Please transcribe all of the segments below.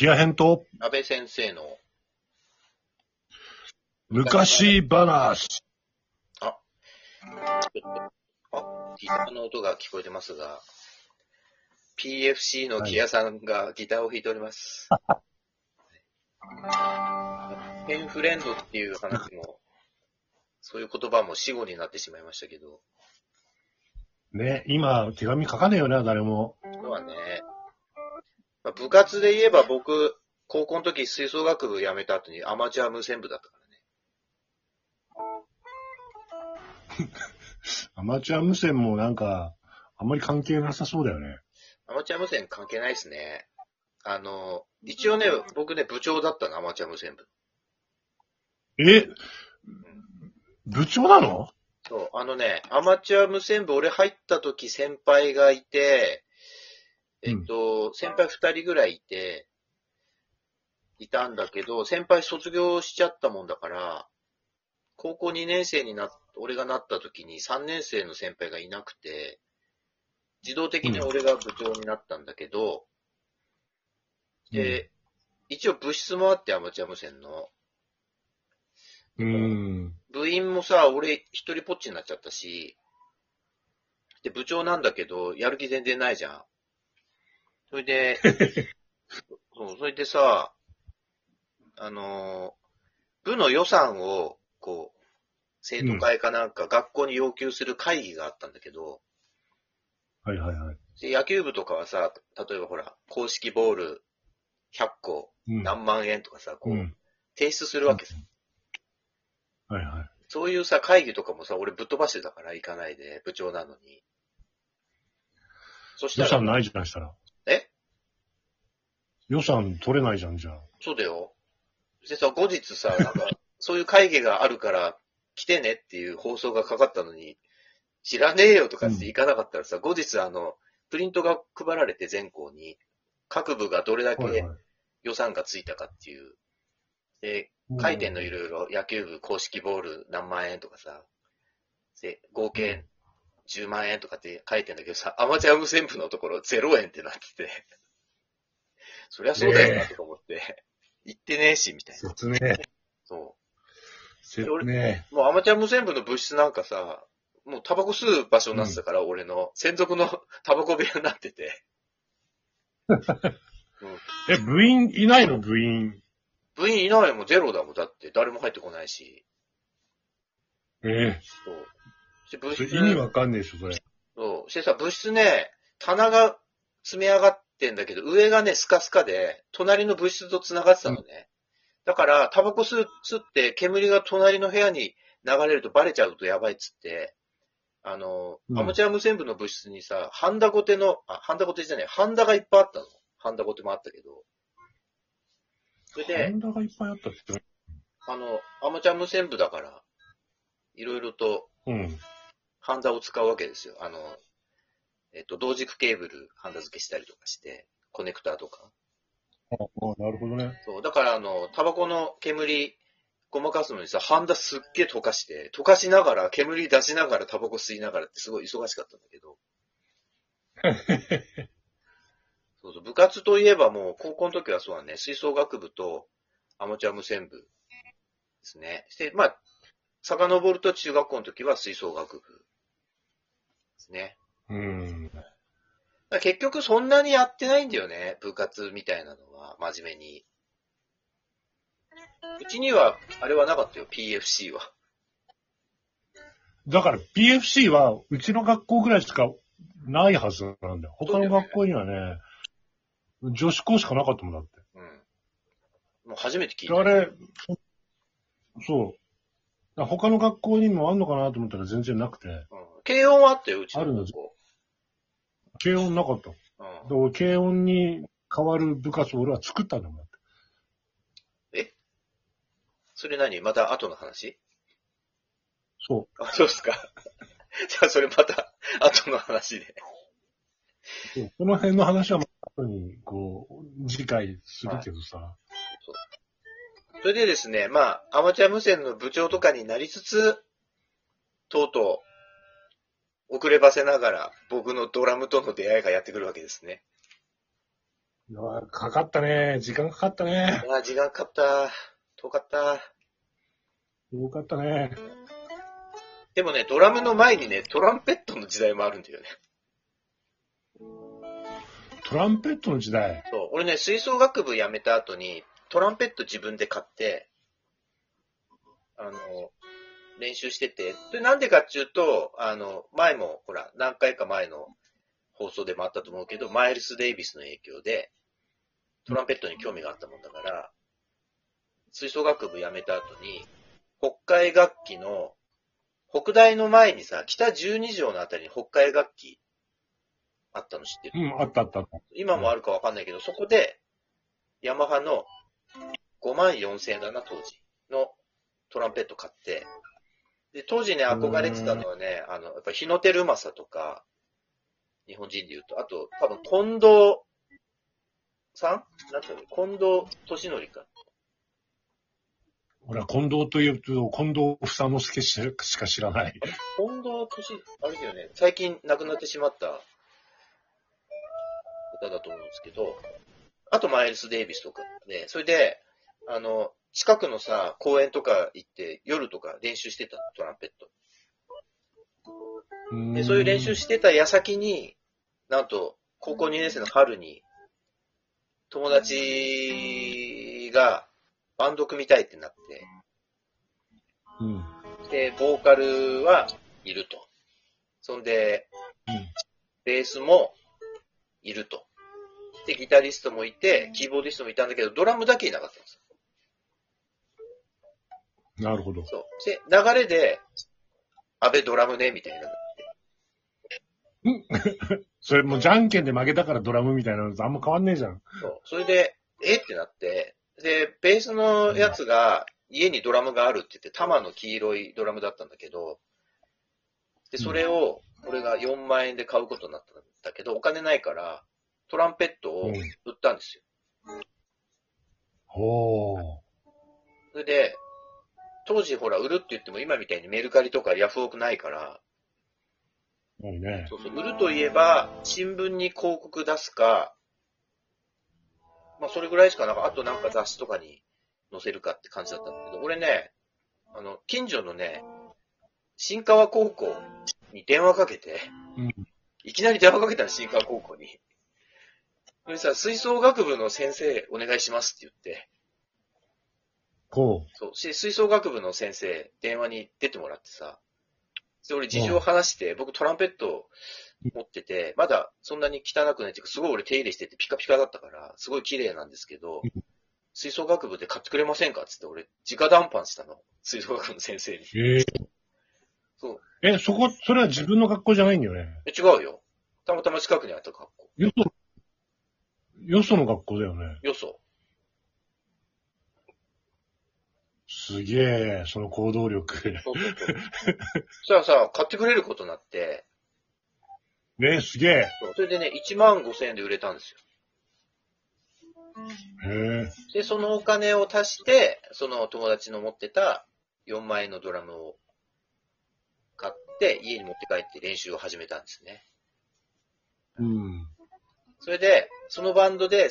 冷やへんと安倍先生の、昔話。あ、ギターの音が聞こえてますが、PFC のギアさんがギターを弾いております。ペンフレンドっていう話も、そういう言葉も死語になってしまいましたけど、ね、今、手紙書かねえよな、誰も。そうはね、まあ部活で言えば僕、高校の時吹奏楽部辞めた後にアマチュア無線部だったからね。アマチュア無線もなんか、あんまり関係なさそうだよね。アマチュア無線関係ないですね。あの、一応ね、僕ね、部長だったの、アマチュア無線部。え？部長なの？そう、あのね、アマチュア無線部、俺入った時先輩がいて、えっと、先輩二人ぐらいいて、いたんだけど、先輩卒業しちゃったもんだから、高校2年生になっ、俺がなった時に3年生の先輩がいなくて、自動的に俺が部長になったんだけど、で、一応部室もあって、アマチュア無線の。うん。部員もさ、俺一人ぽっちになっちゃったし、で、部長なんだけど、やる気全然ないじゃん。それで、そう、それでさ、あのー部の予算を、こう、生徒会かなんか学校に要求する会議があったんだけど、はいはいはい。で野球部とかはさ、例えばほら、公式ボール100個うん。何万円とかさ、こう、うん。提出するわけさ。はいはい。そういうさ、会議とかもさ、俺ぶっ飛ばしてたから行かないで、部長なのに。そしたら、予算ないじゃん、したら。え？予算取れないじゃん、じゃあ。そうだよ。でさ、後日さ、なんか、そういう会議があるから来てねっていう放送がかかったのに、知らねえよとかって行かなかったらさ、後日あの、プリントが配られて全校に、各部がどれだけはいはい。予算がついたかっていう。で、書いてんのいろいろ、野球部公式ボール何万円とかさ、で、合計10万円とかって書いてんだけどさ、アマチュア無線部のところ0円ってなってて、そりゃそうだよなとか思って、言ってねえし、みたいな。説明。そ説明。う。もうアマチュア無線部の部室なんかさ、もうタバコ吸う場所になってたから、俺の専属の タバコ部屋になってて、え、部員いないの部員？部員いないもん、ゼロだもん。だって誰も入ってこないし。えそう。で部え室意味わかんねえでしょ、それ。そう。してさ、部室ね、棚が積み上がってんだけど、上がね、スカスカで、隣の部室と繋がってたのね。だから、タバコ吸吸って、煙が隣の部屋に流れるとバレちゃうとやばいっつって、あの、うんアマチュア無線部の部室にさ、ハンダゴテの、あ、ハンダゴテじゃない、ハンダがいっぱいあったの。ハンダゴテもあったけど。それハで、ンダがいっぱいあったって。あの、アマチュア無線部だから、いろいろとうん。ハンダを使うわけですよ。あの、えっと、同軸ケーブルハンダ付けしたりとかして、コネクターとか。ああ、なるほどね。そう、だからあの、タバコの煙ごまかすのにさ、ハンダすっげえ溶かして、溶かしながら、煙出しながらタバコ吸いながらってすごい忙しかったんだけど。そうそう、部活といえばもう、高校の時はそうだね、吹奏楽部とアマチュア無線部ですね。して、まあ、遡ると中学校の時は吹奏楽部ですね。うん。結局そんなにやってないんだよね、部活みたいなのは、真面目に。うちには、あれはなかったよ、PFC は。だから PFC はうちの学校ぐらいしかないはずなんだよ。他の学校にはね、女子校しかなかったもんだって。うん。もう初めて聞いた。あれ、そそう。他の学校にもあんのかなと思ったら全然なくて、うん。軽音はあったよ、うちのあるの学校。軽音なかった。うん。軽音に変わる部活を俺は作ったんだもんだって。それ何？また後の話？そあ、そうですか。じゃあそれまた後の話で。う。そうこの辺の話はまた後に、こう、次回するけどさ。それでですね、まあ、アマチュア無線の部長とかになりつつ、とうとう、遅ればせながら、僕のドラムとの出会いがやってくるわけですね。いやかかったね。時間かかったね。ああ、時間かかった。遠かった。よかったね。でもね、ドラムの前にね、トランペットの時代もあるんだよね。トランペットの時代。そう。俺ね、吹奏楽部辞めた後に、トランペット自分で買って、あの、練習してて。で、なんでかっていうと、あの、前も、ほら、何回か前の放送でもあったと思うけど、マイルス・デイビスの影響で、トランペットに興味があったもんだから、吹奏楽部辞めた後に、北海楽器の、北大の前にさ、北12条のあたりに北海楽器あったの知ってる？うん、あったあったあった。今もあるかわかんないけど、そこで、ヤマハの5万4千円だな、当時のトランペット買って、で、当時ね、憧れてたのはね、あの、やっぱ日の照正とか、日本人で言うと、あと、多分、近藤さん？なんていうの？近藤俊則か。俺は近藤というと、近藤房之助ししか知らない。近藤俊、あれだよね、最近亡くなってしまった歌だと思うんですけど、あとマイルス・デイビスとかで、それで、あの、近くのさ、公園とか行って、夜とか練習してたのトランペット。で、そういう練習してた矢先に、なんと、高校2年生の春に、友達がバンド組みたいってなって、うん。で、ボーカルはいると。そんで、うんベースもいると。で、ギタリストもいて、キーボーディストもいたんだけど、ドラムだけいなかったんですなるほど。そう。で、流れで、安倍ドラムね、みたいな。それもうじゃんけんで負けたからドラムみたいなのとあんま変わんねえじゃん。そう。それで、えってなって、で、ベースのやつが、家にドラムがあるって言って、玉の黄色いドラムだったんだけど、で、それを、俺が4万円で買うことになったんだけど、お金ないから、トランペットをうん売ったんですよ。ほー。それで、当時ほら、売るって言っても今みたいにメルカリとかヤフオクないから、ないね。そうそう、売るといえば、新聞に広告出すか、まあそれぐらいしかなかあとなんか雑誌とかに載せるかって感じだったんだけど、俺ね、あの、近所のね、新川高校に電話かけて、うんいきなり電話かけたの、新川高校に。それさ、吹奏楽部の先生お願いしますって言って、こそう。し、吹奏楽部の先生、電話に出てもらってさ。で、俺事情を話して、僕トランペット持ってて、まだそんなに汚くないっていうか、すごい俺手入れしててピカピカだったから、すごい綺麗なんですけどうん、吹奏楽部で買ってくれませんかつって俺、直談判したの。吹奏楽部の先生に。う。えそう。え、え、そこ、それは自分の学校じゃないんだよね。え、違うよ。たまたま近くにあった学校。よそ、よその学校だよね。よそ。すげえ、その行動力。そうそうそう。そしたらさ、買ってくれることになって、ねすげえ。そうそれでね、1万5千円で売れたんですよ。へえ。で、そのお金を足して、その友達の持ってた4万円のドラムを買って、家に持って帰って練習を始めたんですね。うん。それで、そのバンドで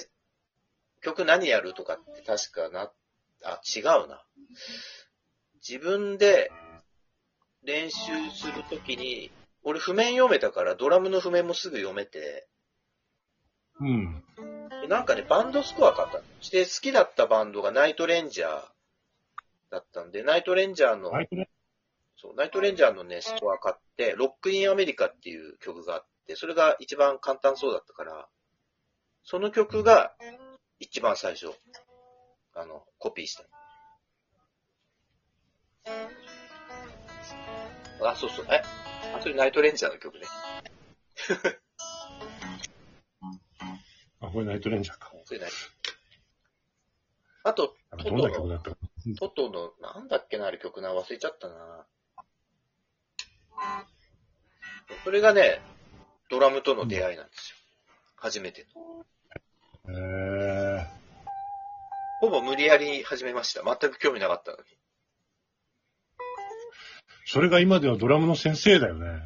曲何やるとかって確かな、あ、違うな。自分で練習するときに、俺譜面読めたからドラムの譜面もすぐ読めて、うん。でなんかね、バンドスコア買ったの。して、好きだったバンドがナイトレンジャーだったんで、ナイトレンジャーの。そう、ナイトレンジャーのね、スコア買って、ロックインアメリカっていう曲があって、それが一番簡単そうだったから、その曲が一番最初、あの、コピーした。あ、そうそう、え？あ、それナイトレンジャーの曲ね。あ、これナイトレンジャーか。それナイトあと、なんかどんな曲だったか。トトの、なんだっけな、あれ曲な、忘れちゃったな。それがね、ドラムとの出会いなんですよ。初めての。へえ。ほぼ無理やり始めました。全く興味なかったのに。それが今ではドラムの先生だよね。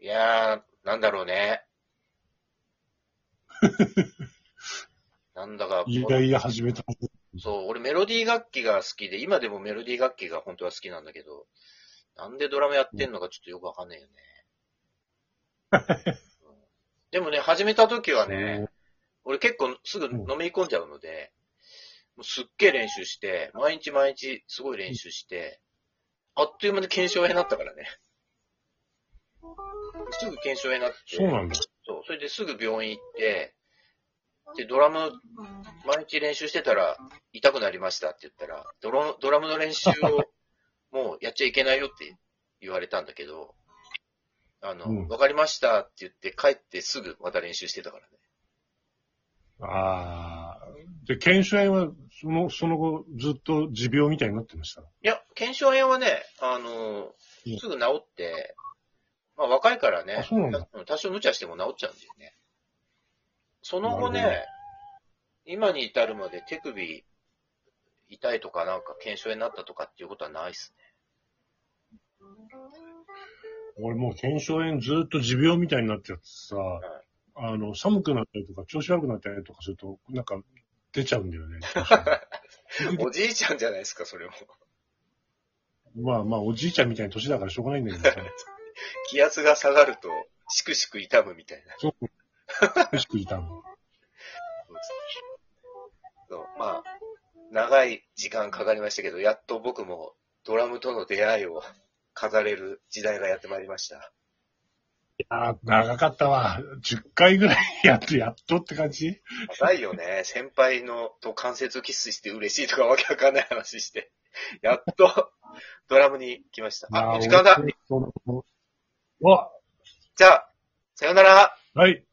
いやー、なんだろうね。なんだか、いやいや始めた。そう、俺メロディー楽器が好きで、今でもメロディー楽器が本当は好きなんだけど、なんでドラムやってんのかちょっとよくわかんないよね。うんでもね、始めた時はね、俺結構すぐ飲み込んじゃうので、もうすっげえ練習して、毎日毎日すごい練習して、あっという間に検証炎になったからね。すぐ検証炎になって、そうなんだ。そう、それですぐ病院行って、で、ドラム、毎日練習してたら、痛くなりましたって言ったら、ドラドラムの練習を もうやっちゃいけないよって言われたんだけど、あの、うんわかりましたって言って帰ってすぐまた練習してたからね。ああ。で、腱鞘炎は、その、その後、ずっと持病みたいになってました？いや、腱鞘炎はね、あのうん、すぐ治って、まあ若いからねうなん多少無茶しても治っちゃうんだよね。その後なるほね、今に至るまで手首痛いとかなんか腱鞘炎になったとかっていうことはないっすね。俺もう腱鞘炎ずっと持病みたいになっちゃってさ、あの、寒くなったりとか、調子悪くなったりとかすると、なんか、出ちゃうんだよね。おじいちゃんじゃないですか、それも。まあまあ、おじいちゃんみたいな年だからしょうがないんだけどさ。気圧が下がると、しくしく痛むみたいな。そう。苦しくいたの。そうそうまあ、長い時間かかりましたけど、やっと僕もドラムとの出会いを飾れる時代がやってまいりました。いやー長かったわ。10回ぐらいやっと、やっとって感じ？長いよね。先輩のと関節キスして嬉しいとかわけわかんない話して。やっとドラムに来ました。あ、まあ時間だ。俺そのわじゃあ、さよなら。はい。